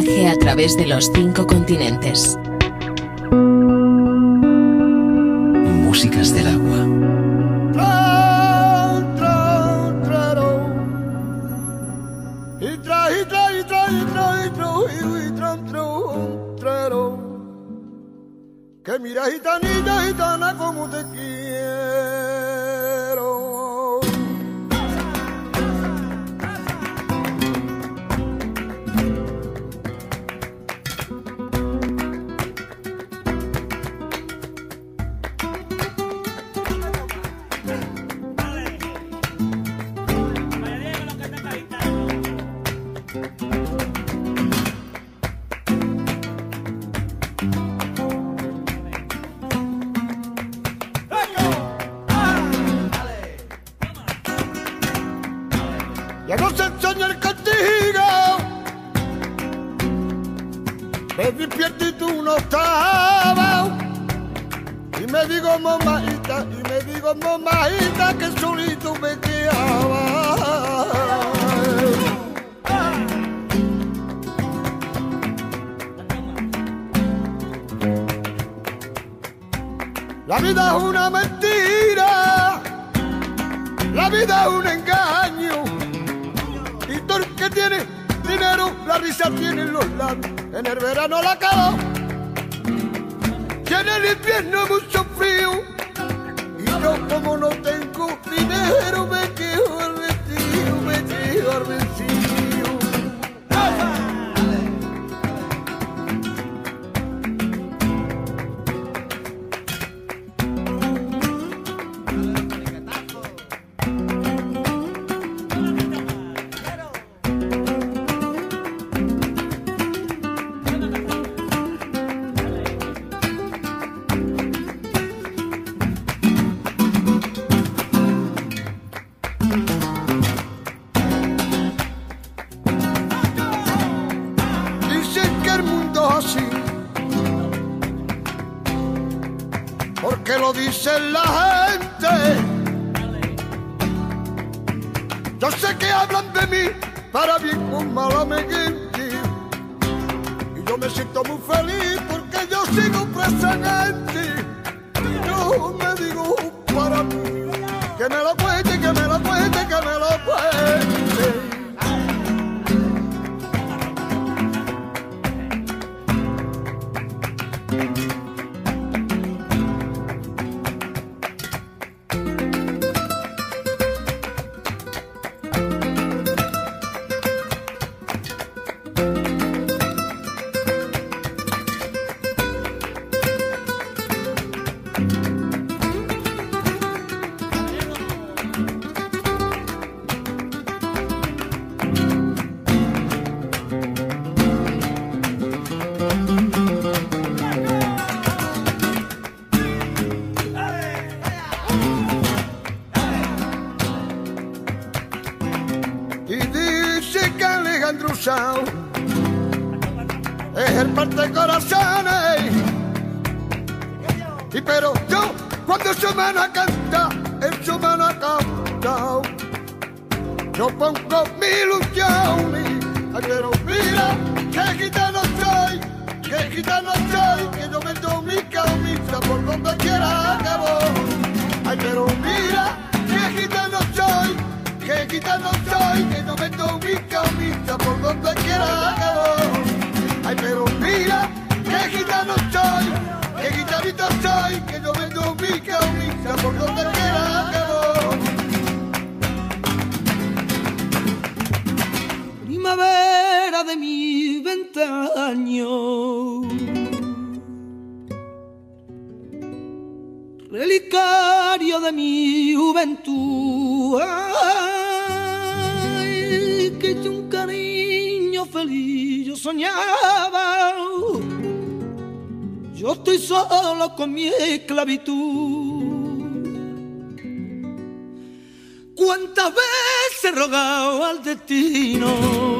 viaje a través de los cinco continentes. Músicas del agua. Que mira gitanita, gitana, como te quiero. I que daño. Relicario de mi juventud, ay, que de un cariño feliz yo soñaba. Yo estoy solo con mi esclavitud. ¿Cuántas veces he rogado al destino?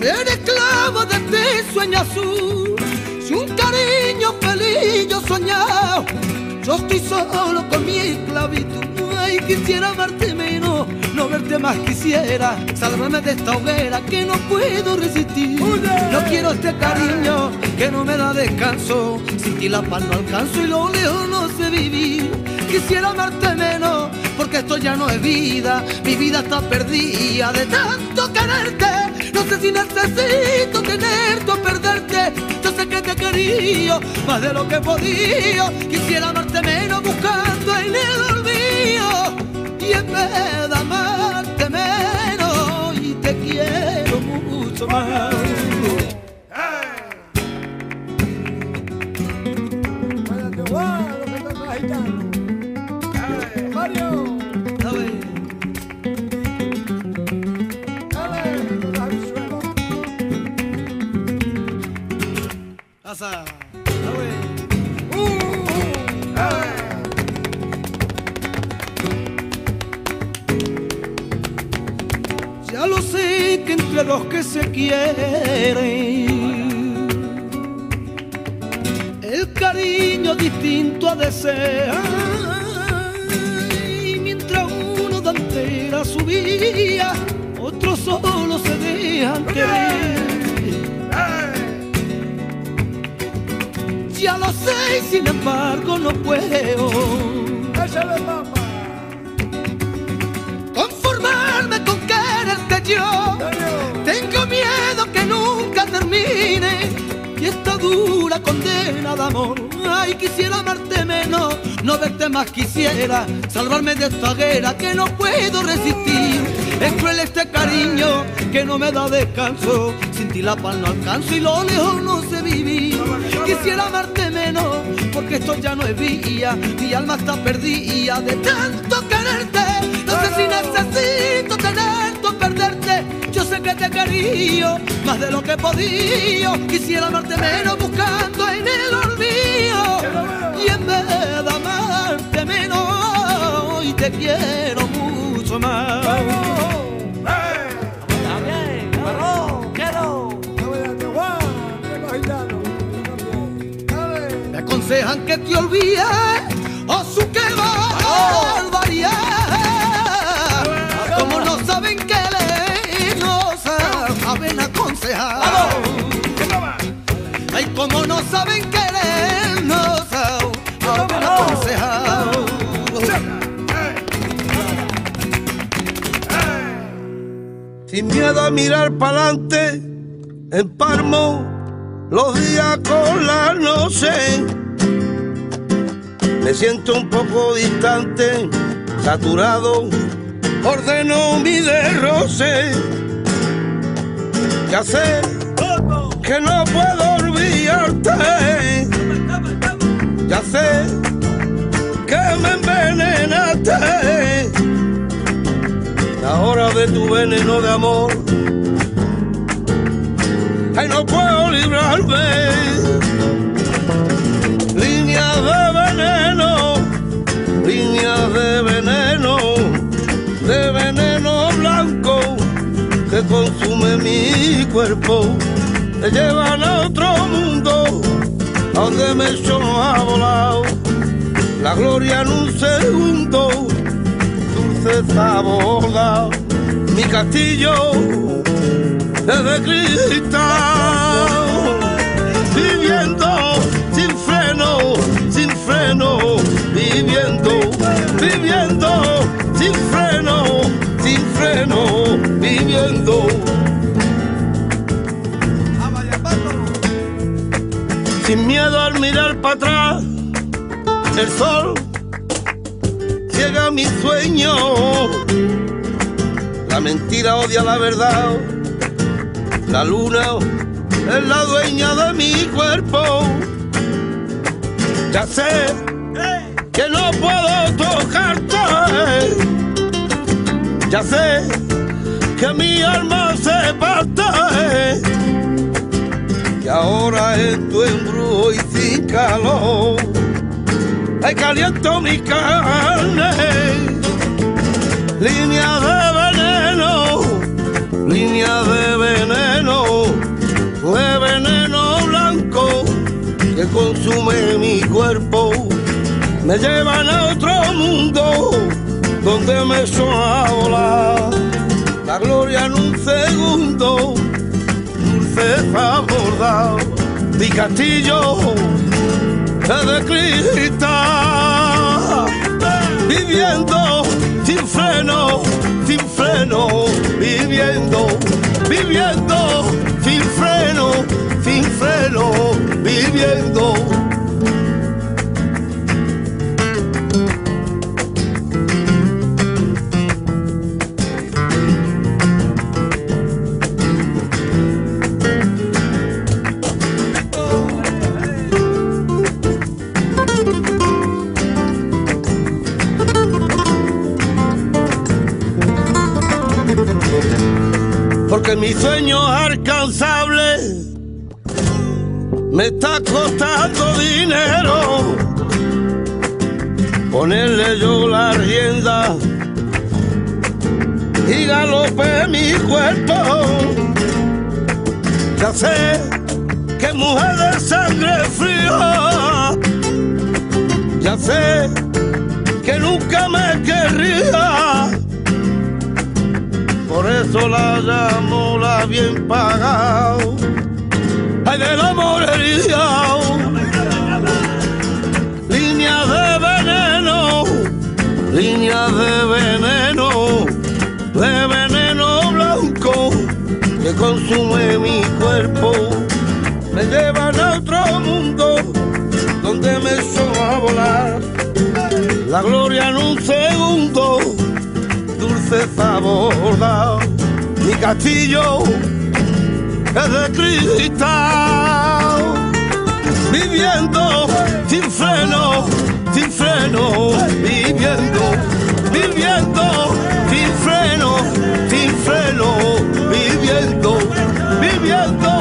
Ser esclavo de ti sueño azul. Si un cariño feliz yo soñado, yo estoy solo con mi esclavitud. Ay, quisiera verte menos, no verte más quisiera. Salvarme de esta hoguera que no puedo resistir. No quiero este cariño que no me da descanso. Sin ti la paz no alcanzo y lo lejos no sé vivir. Quisiera amarte menos porque esto ya no es vida. Mi vida está perdida de tanto quererte. No sé si necesito tenerte o perderte. Yo sé que te quería más de lo que podido. Quisiera amarte menos buscando el olvido. Y en vez de amarte menos, y te quiero mucho más. ¿Sabes? Ya lo sé que entre los que se quieren el cariño distinto a desear y mientras uno da entera su vida otros solo se dejan querer lo sé y sin embargo no puedo conformarme con quererte yo. Tengo miedo que nunca termine y esta dura condena de amor. Ay, quisiera amarte menos, no verte más quisiera, salvarme de esta guerra que no puedo resistir. Es cruel este cariño que no me da descanso, sin ti la paz no alcanzo y lo lejos no sé vivir. Quisiera amarte menos, porque esto ya no es vía, mi alma está perdida de tanto quererte. No sé si necesito tenerte o perderte. Yo sé que te querido más de lo que podido. Quisiera amarte menos buscando en el olvido. Y en vez de amarte menos, hoy te quiero mucho más. Aconsejan que te olvides o su que barbaridad. Como no saben que le no saben aconsejar. Ay, como no saben que le no saben aconsejar. Sin miedo a mirar para adelante, emparmo los días con la noche. Me siento un poco distante, saturado, ordeno mi derroce. Ya sé que no puedo olvidarte. Ya sé que me envenenaste. La hora de tu veneno de amor. Ay, no puedo librarme. De veneno, de veneno blanco que consume mi cuerpo. Me llevan a otro mundo, a donde me echó a volar. La gloria en un segundo dulce sabor mi castillo es de cristal viviendo sin freno sin freno viviendo viviendo sin freno sin freno viviendo sin miedo al mirar para atrás el sol ciega mi sueño. La mentira odia la verdad. La luna es la dueña de mi cuerpo. Ya sé que no puedo tocarte. Ya sé que mi alma se parte. Y ahora en tu embrujo y sin calor ay caliento mi carne, línea de veneno, línea de veneno, de veneno blanco que consume mi cuerpo, me llevan a otro mundo donde me son a volar. segundo, dulce abordado, mi castillo es de cristal, viviendo sin freno, sin freno, viviendo, viviendo sin freno, sin freno, viviendo. Porque mi sueño alcanzable me está costando dinero. Ponerle yo la rienda y galope mi cuerpo. Ya sé que mujer de sangre fría, ya sé que nunca me querría por eso la llamo la bien pagado. Ay, de la morería. Línea de veneno, línea de veneno, de veneno blanco que consume mi cuerpo. Me llevan a otro mundo donde me echó a volar. La gloria segundo dulce sabor mi castillo es de cristal. Viviendo sin freno sin freno. Viviendo viviendo sin freno sin freno. Viviendo viviendo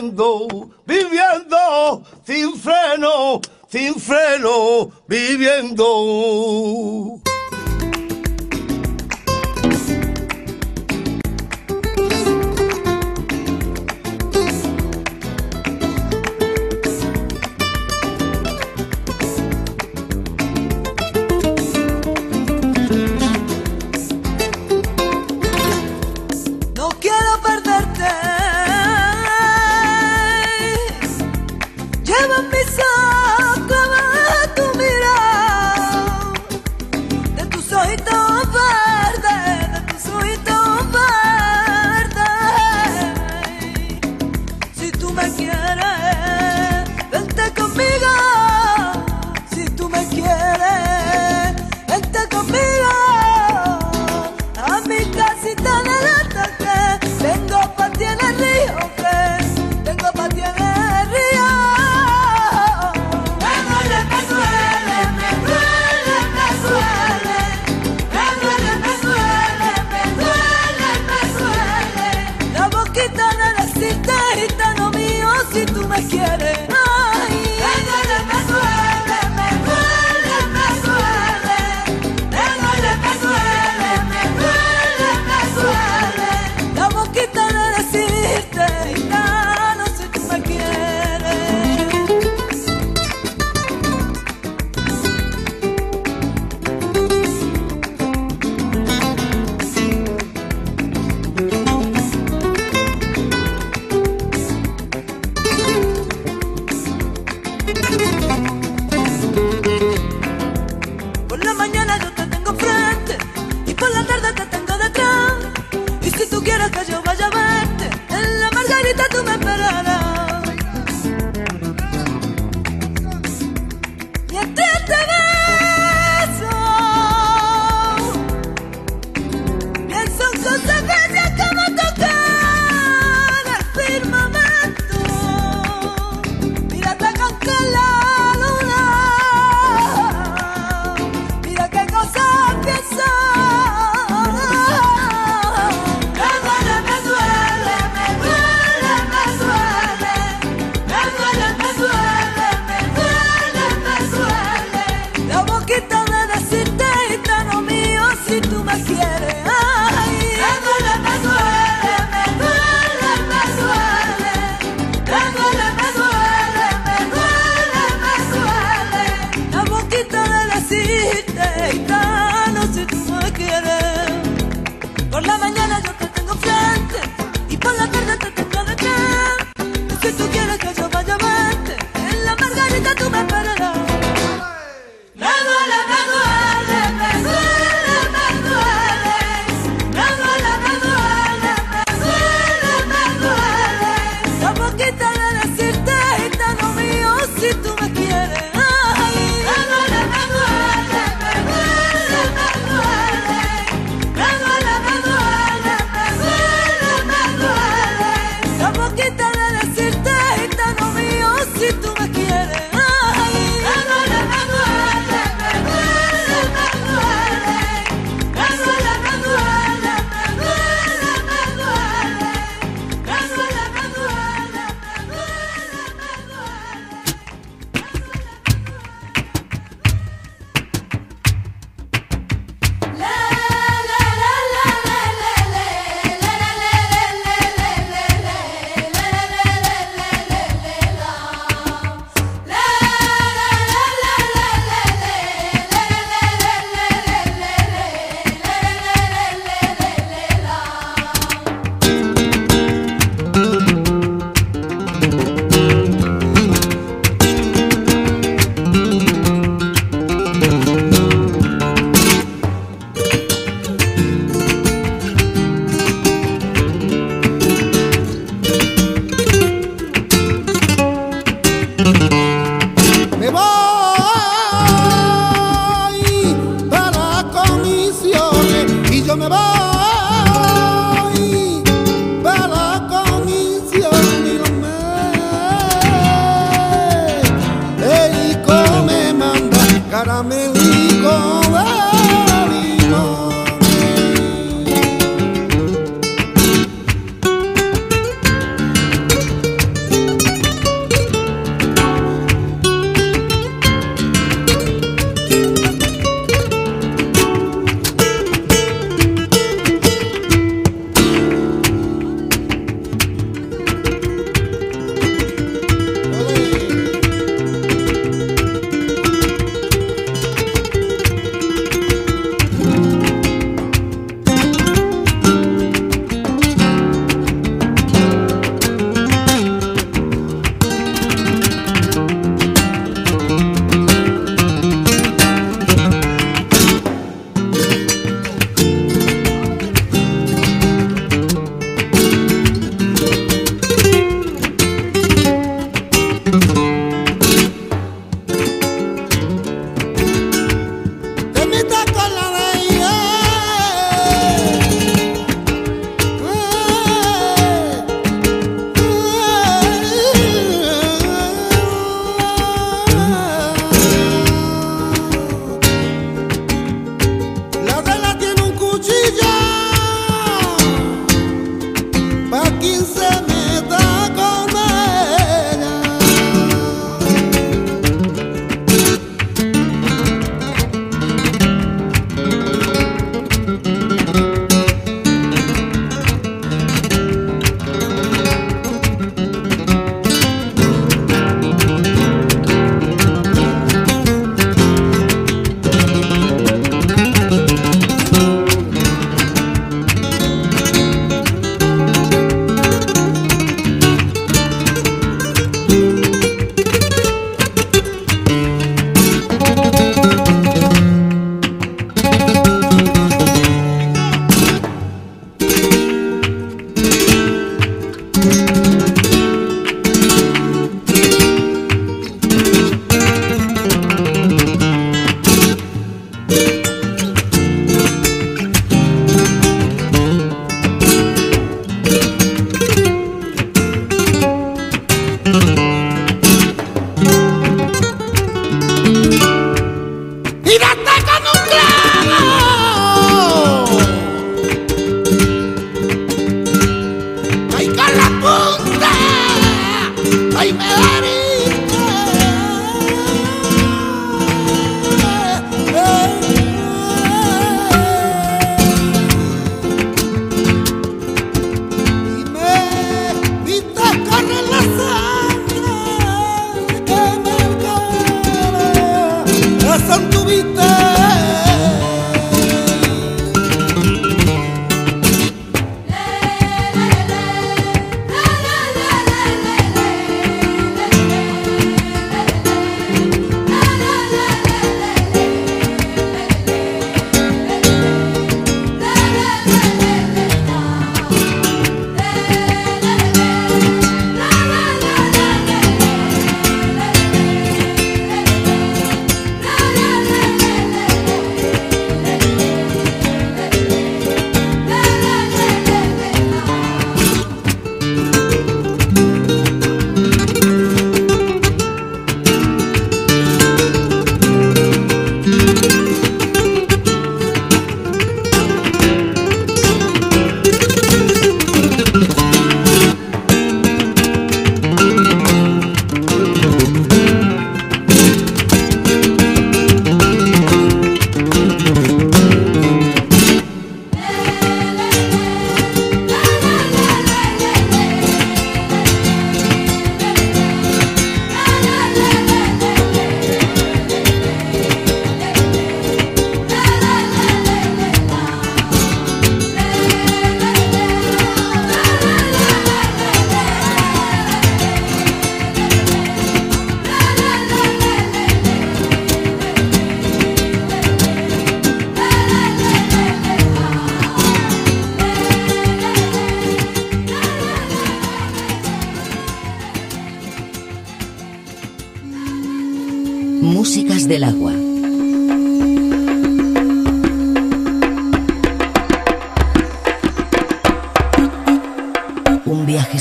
viviendo, viviendo, sin freno, sin freno, viviendo. Si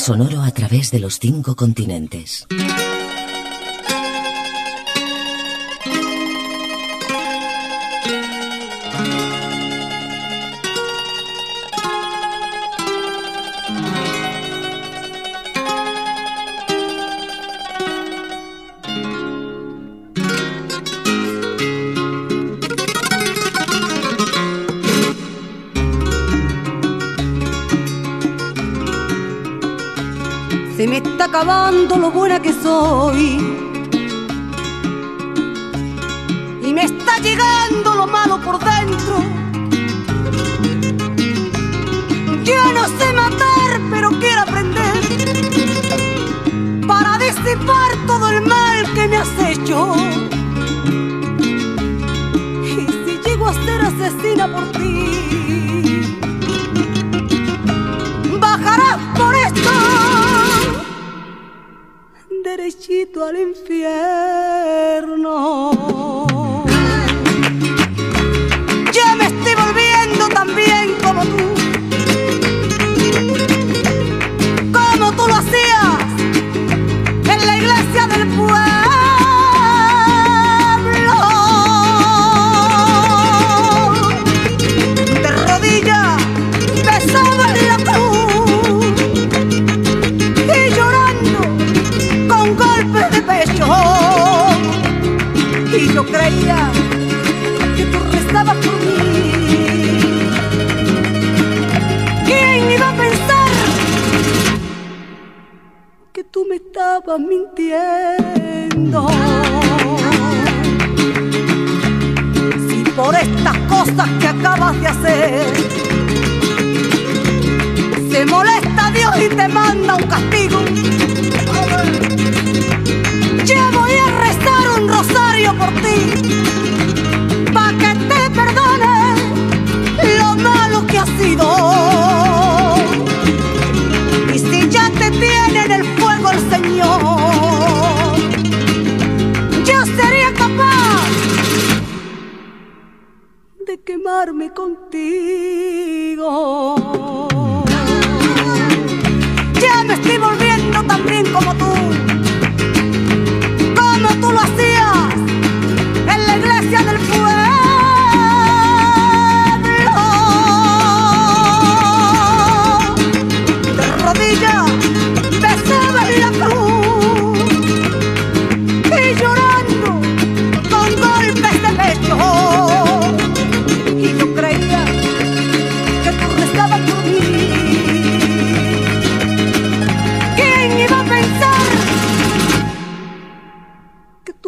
sonoro a través de los cinco continentes. Acabando lo buena que soy. Y me está llegando lo malo por dentro. Yo no sé matar, pero quiero aprender. Para disipar todo el mal que me has hecho. Y si llego a ser asesina por ti, derechito al infierno.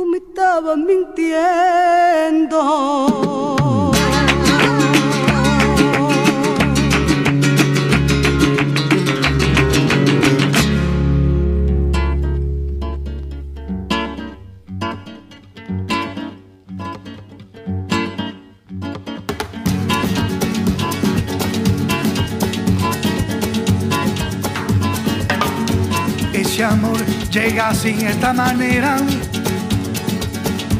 Tú me estabas mintiendo? Ese amor llega así, esta manera,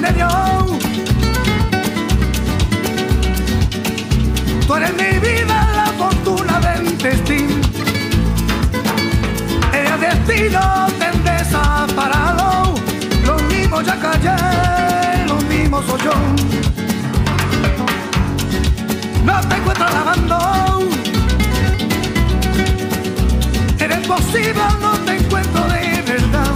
donde yo. Tú eres mi vida, la fortuna del destino. El destino te ha desaparado. Lo mismo ya callé, lo mismo soy yo. No te encuentro lavando. Eres posible, no te encuentro de verdad.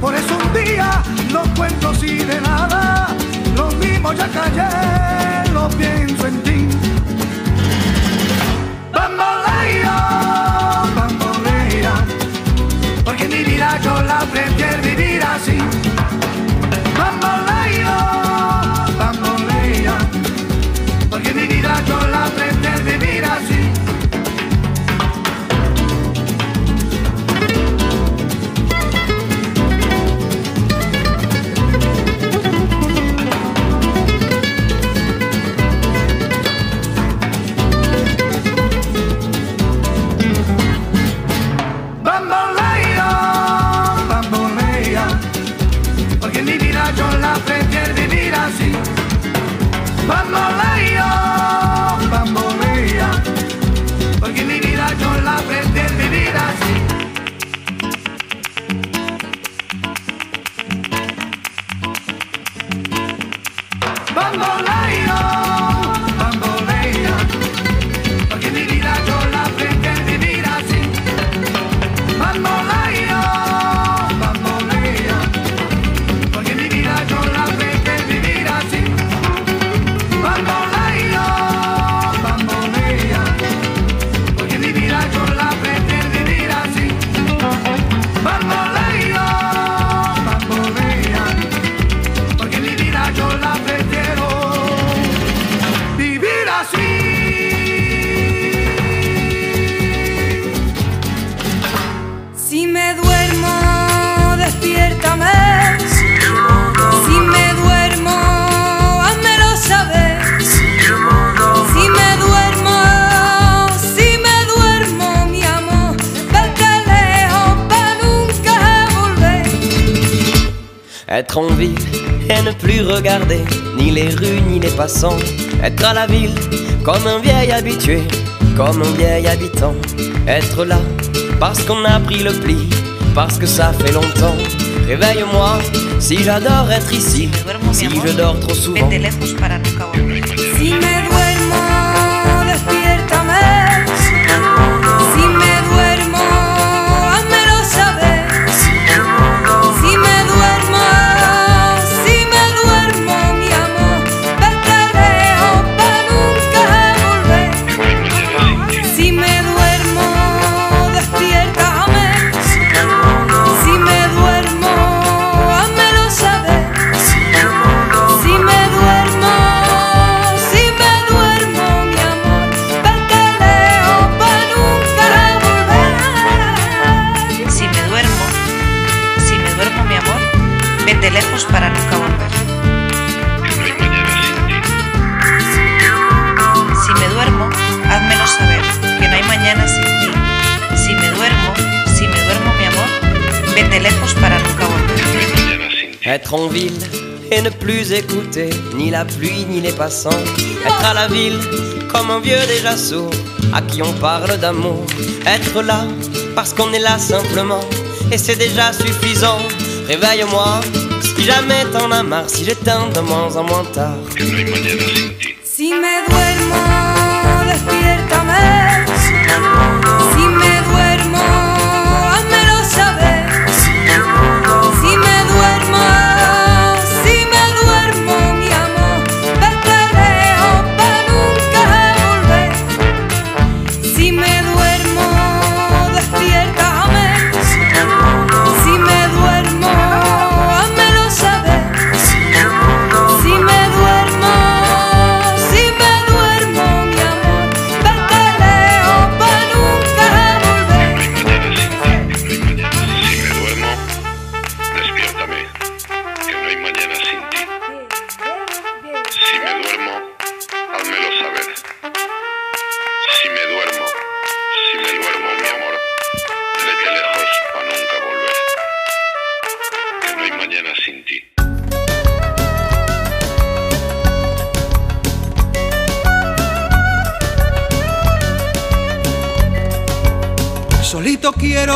Por eso un día así de nada, lo mismo ya callé, lo pienso en ti. Bamboleo, bambolea, porque mi vida yo la prefiero vivir así. Être en ville et ne plus regarder ni les rues ni les passants. Être à la ville comme un vieil habitué, comme un vieil habitant. Être là parce qu'on a pris le pli, parce que ça fait longtemps. Réveille-moi si j'adore être ici, si je dors trop souvent. Être en ville et ne plus écouter ni la pluie ni les passants. Être à la ville comme un vieux déjà sourd à qui on parle d'amour. Être là parce qu'on est là simplement et c'est déjà suffisant. Réveille-moi si jamais t'en as marre, si j'éteins de moins en moins tard. Si me duermo, despiértame. Si me duermo,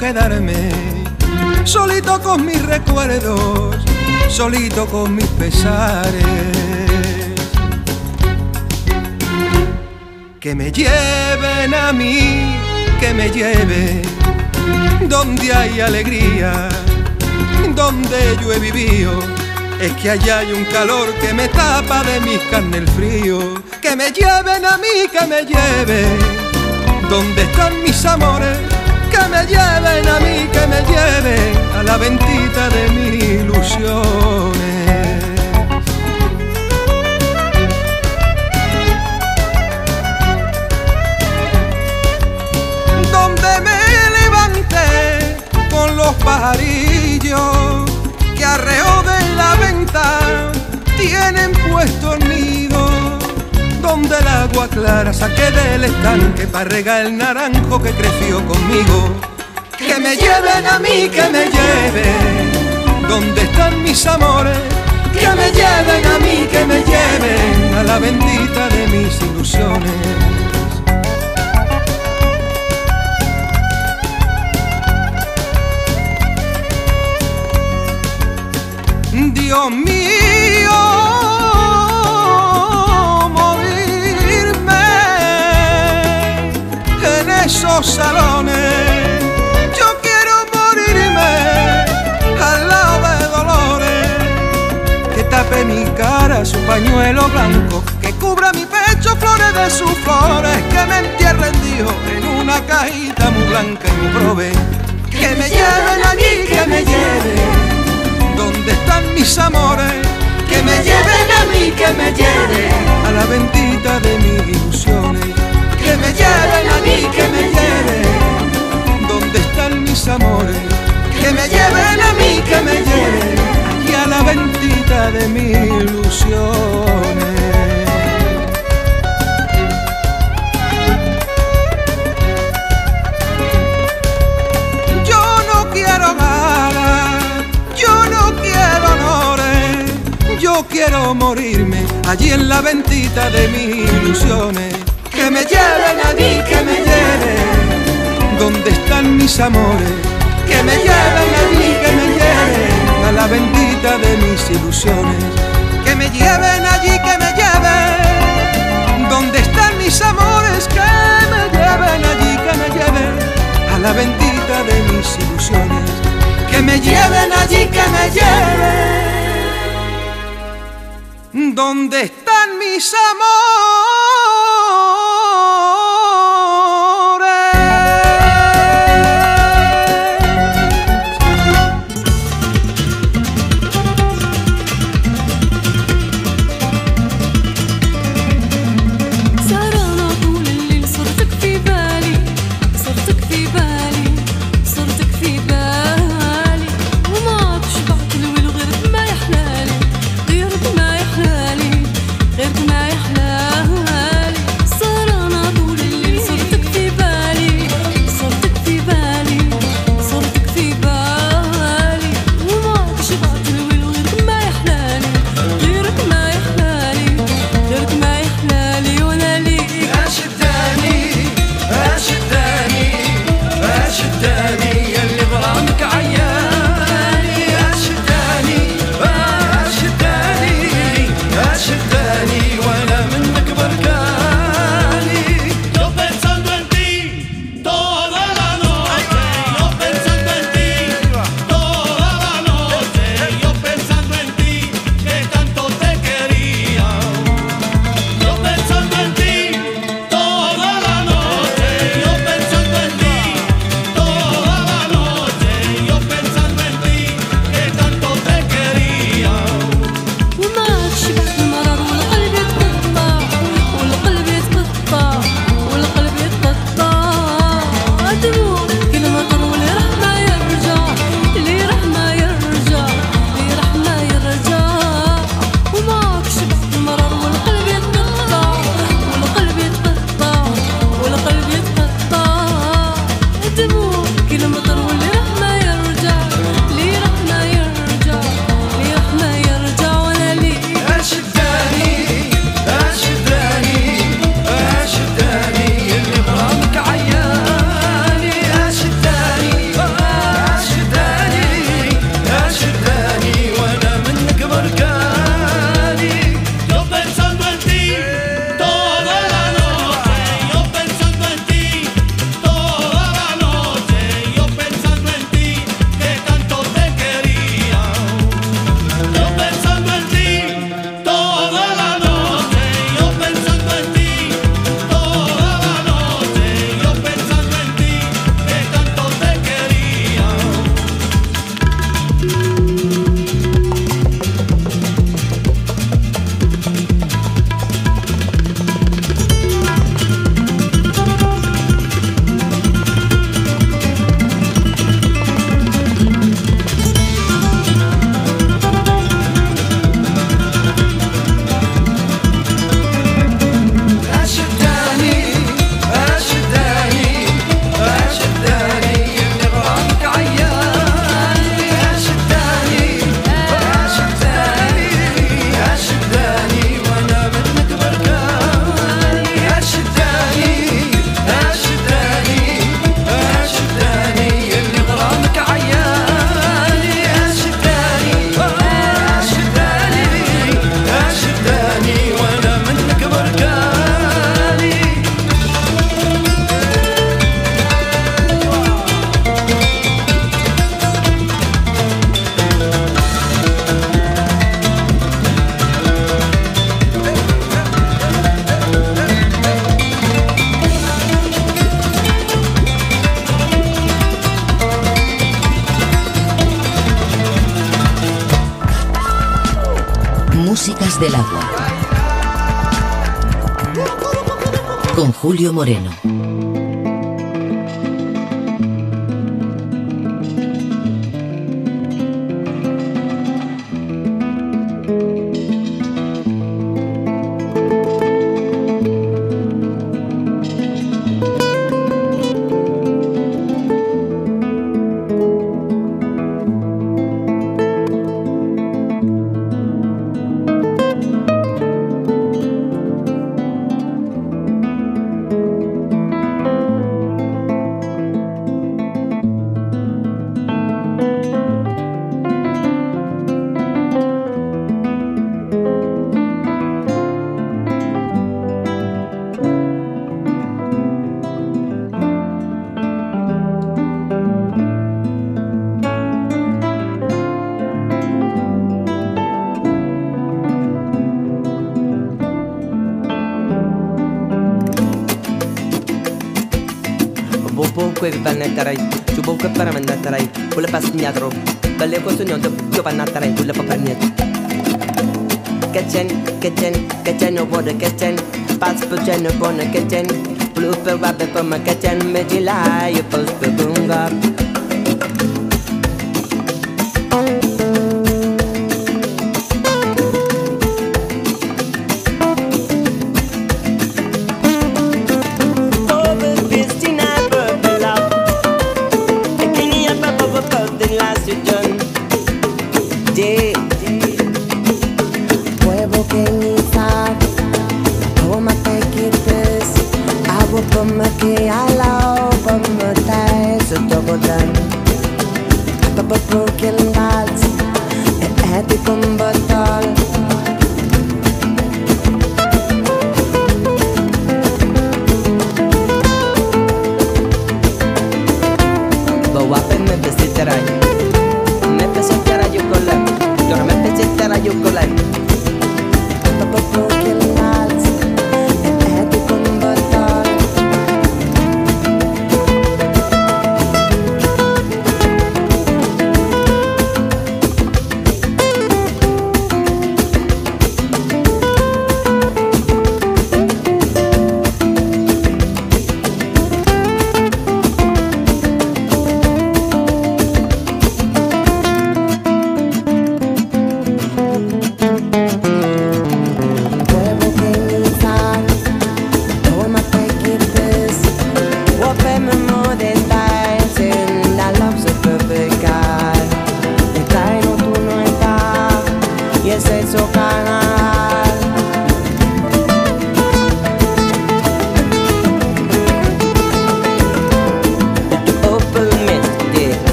quedarme, solito con mis recuerdos, solito con mis pesares. Que me lleven a mí, que me lleven donde hay alegría, donde yo he vivido Es que allá hay un calor que me tapa de mis carne el frío. Que me lleven a mí, que me lleven. ¿Dónde están mis amores? Me lleven a mí, que me lleven a la ventita de mis ilusiones. Donde me levanté con los pajarillos que arreo de la venta tienen puesto nido donde el agua clara saqué del estanque para regar el naranjo que creció conmigo. Que me lleven a mí, que me lleven, donde están mis amores. Que me lleven a mí, que me lleven a la bendita de mis ilusiones. Mi cara su pañuelo blanco, que cubra mi pecho flores de sus flores, que me entierren Dios en una cajita muy blanca y muy prove. Que me lleven allí, que me lleven ¿Dónde están mis amores? Que me lleven a mí, que me lleven a la ventita de mis ilusiones. Que me lleven a mí, que me lleven. ¿Dónde están mis amores? Que me lleven a mí, que me lleven la ventita de mis ilusiones. Yo no quiero nada, yo no quiero honores, yo quiero morirme allí en la ventita de mis ilusiones. Que me lleven a mí, que me lleven, ¿dónde están mis amores? Que me lleven a mí, que me lleven la bendita de mis ilusiones. Que me lleven allí, que me lleven, ¿dónde están mis amores? Que me lleven allí, que me lleven a la bendita de mis ilusiones. Que me lleven allí, que me lleven. ¿Dónde están mis amores? Vannettarai, Chubo che per mennettarai, vuole passagnatro, dalle cose non devo pannattarai, no for general for rabbit from a kitchen, you post the boom.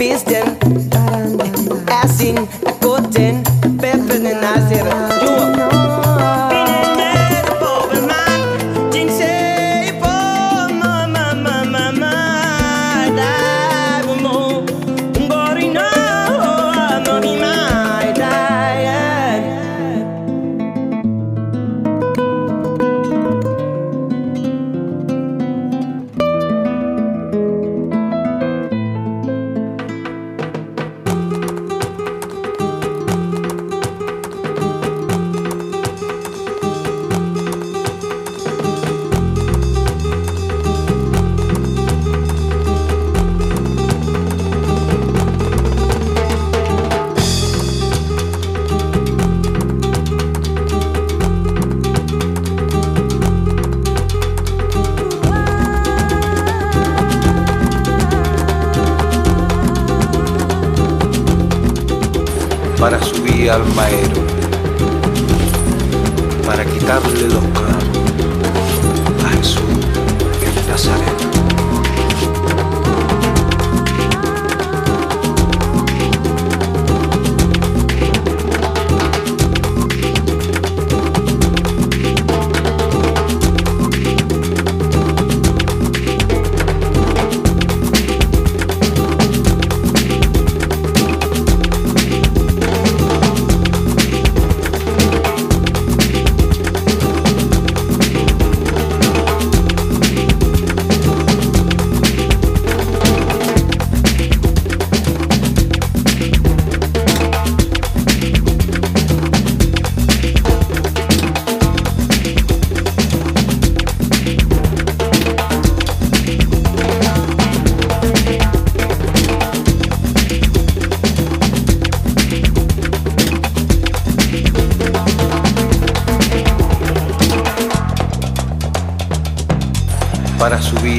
I denn, as in, then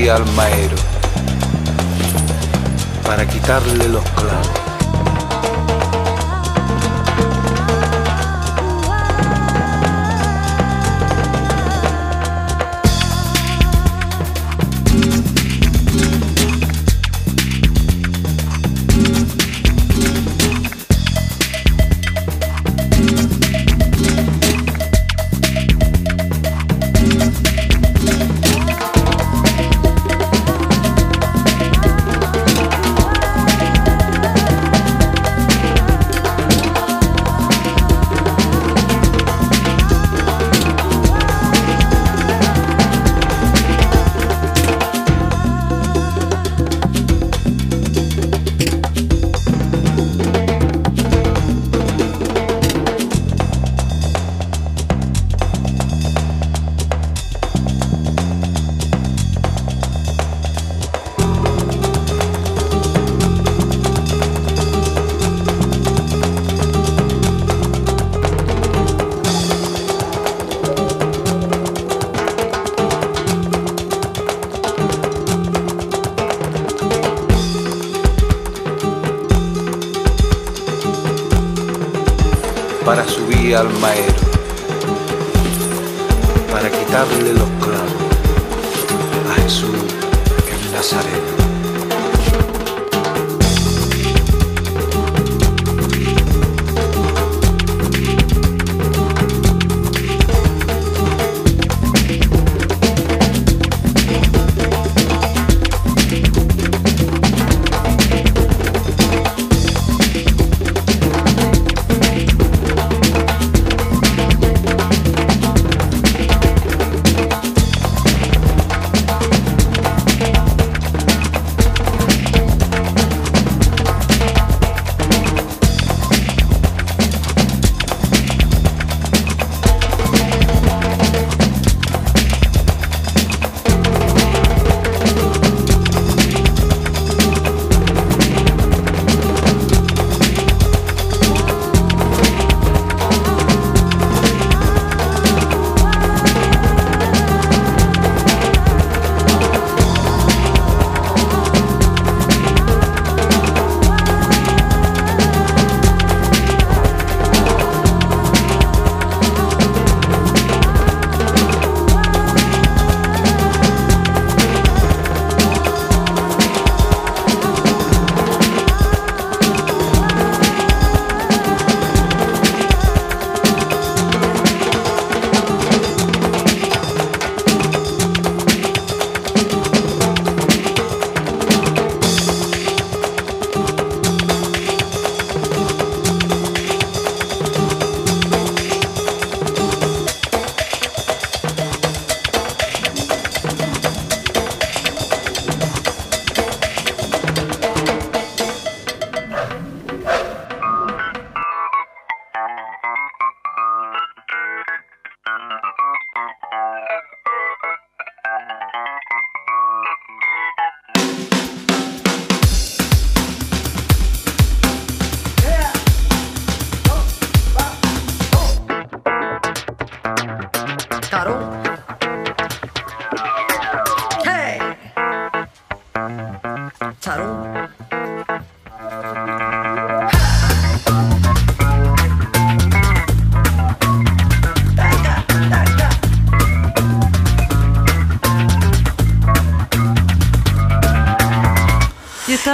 para subir al maero, para quitarle los clavos.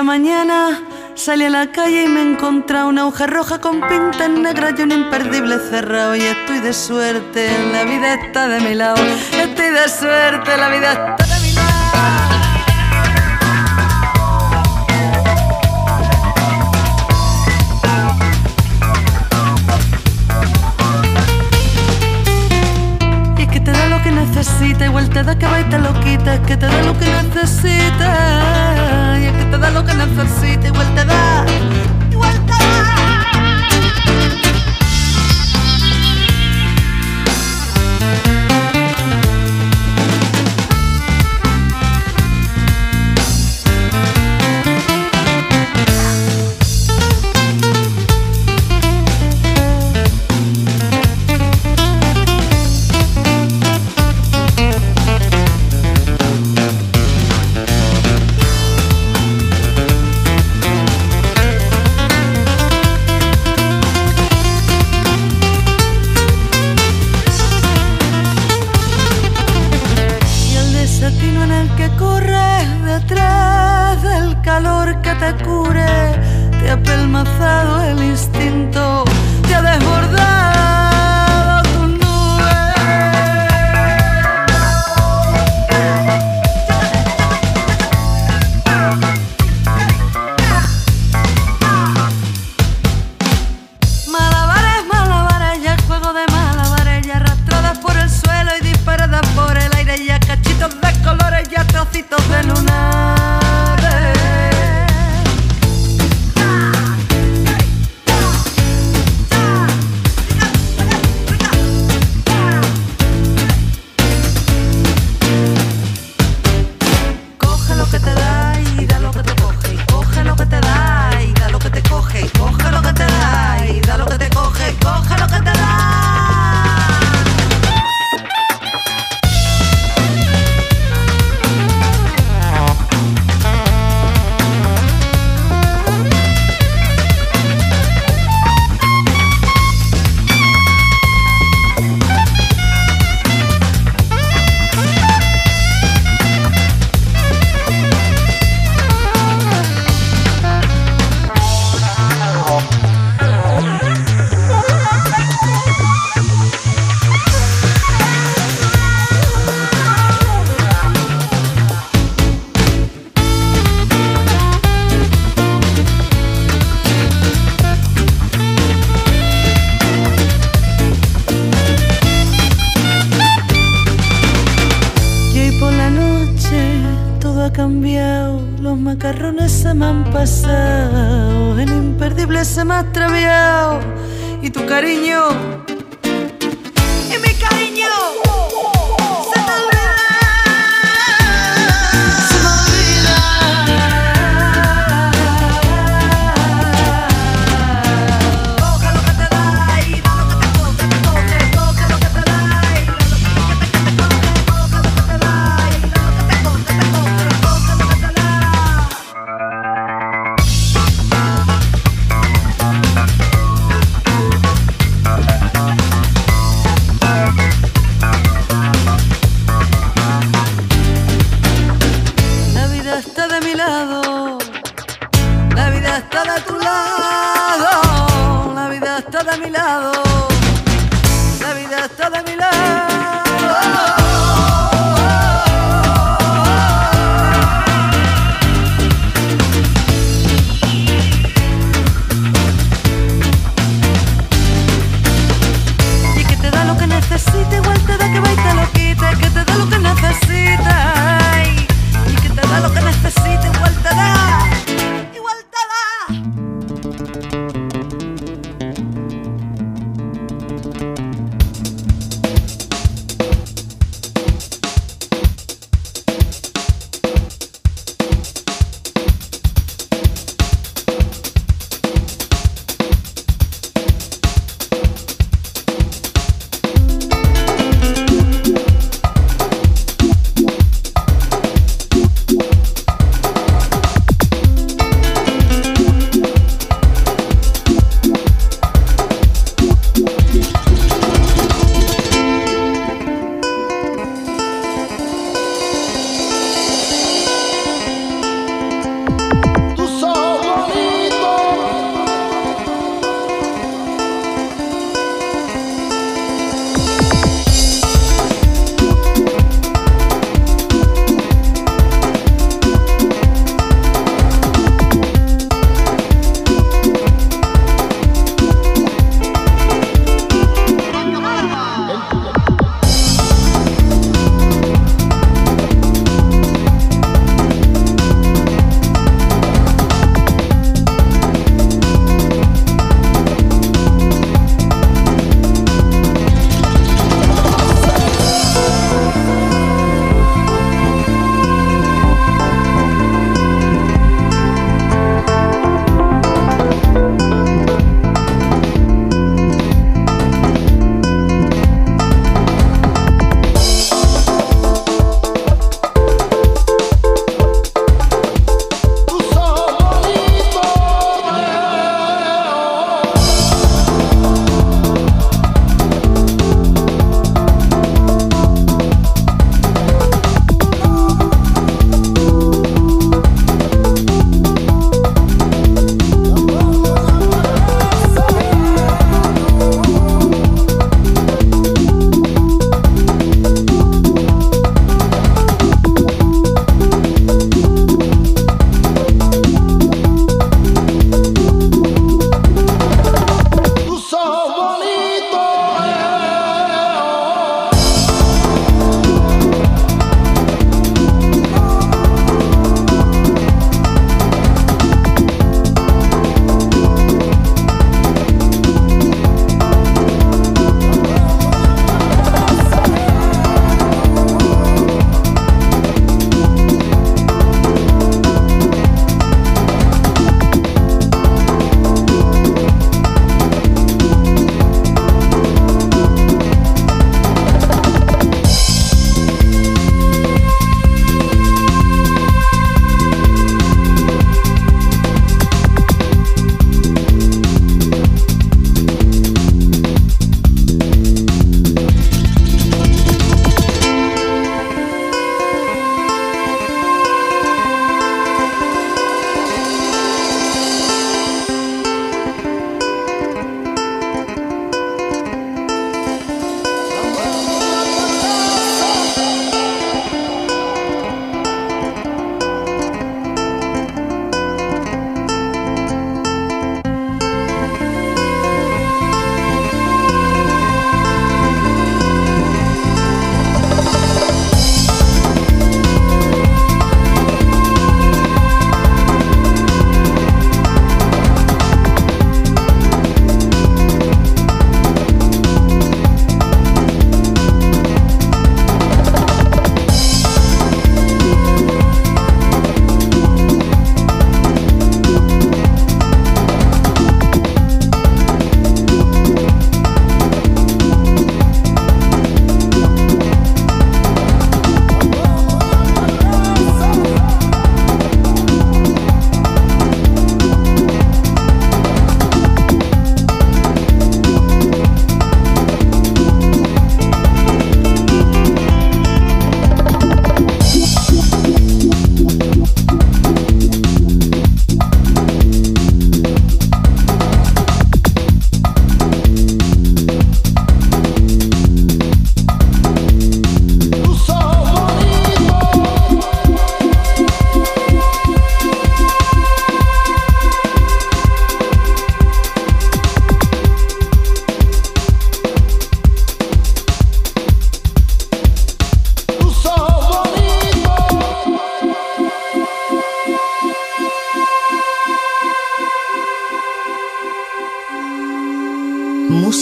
mañana salí a la calle y me encontré una hoja roja con pintas negras y un imperdible cerrado. Y estoy de suerte, la vida está de mi lado. Estoy de suerte, la vida está de mi lado. Y que te da lo que necesita, igual te da que va y te lo quitas, que te da lo que necesitas. that see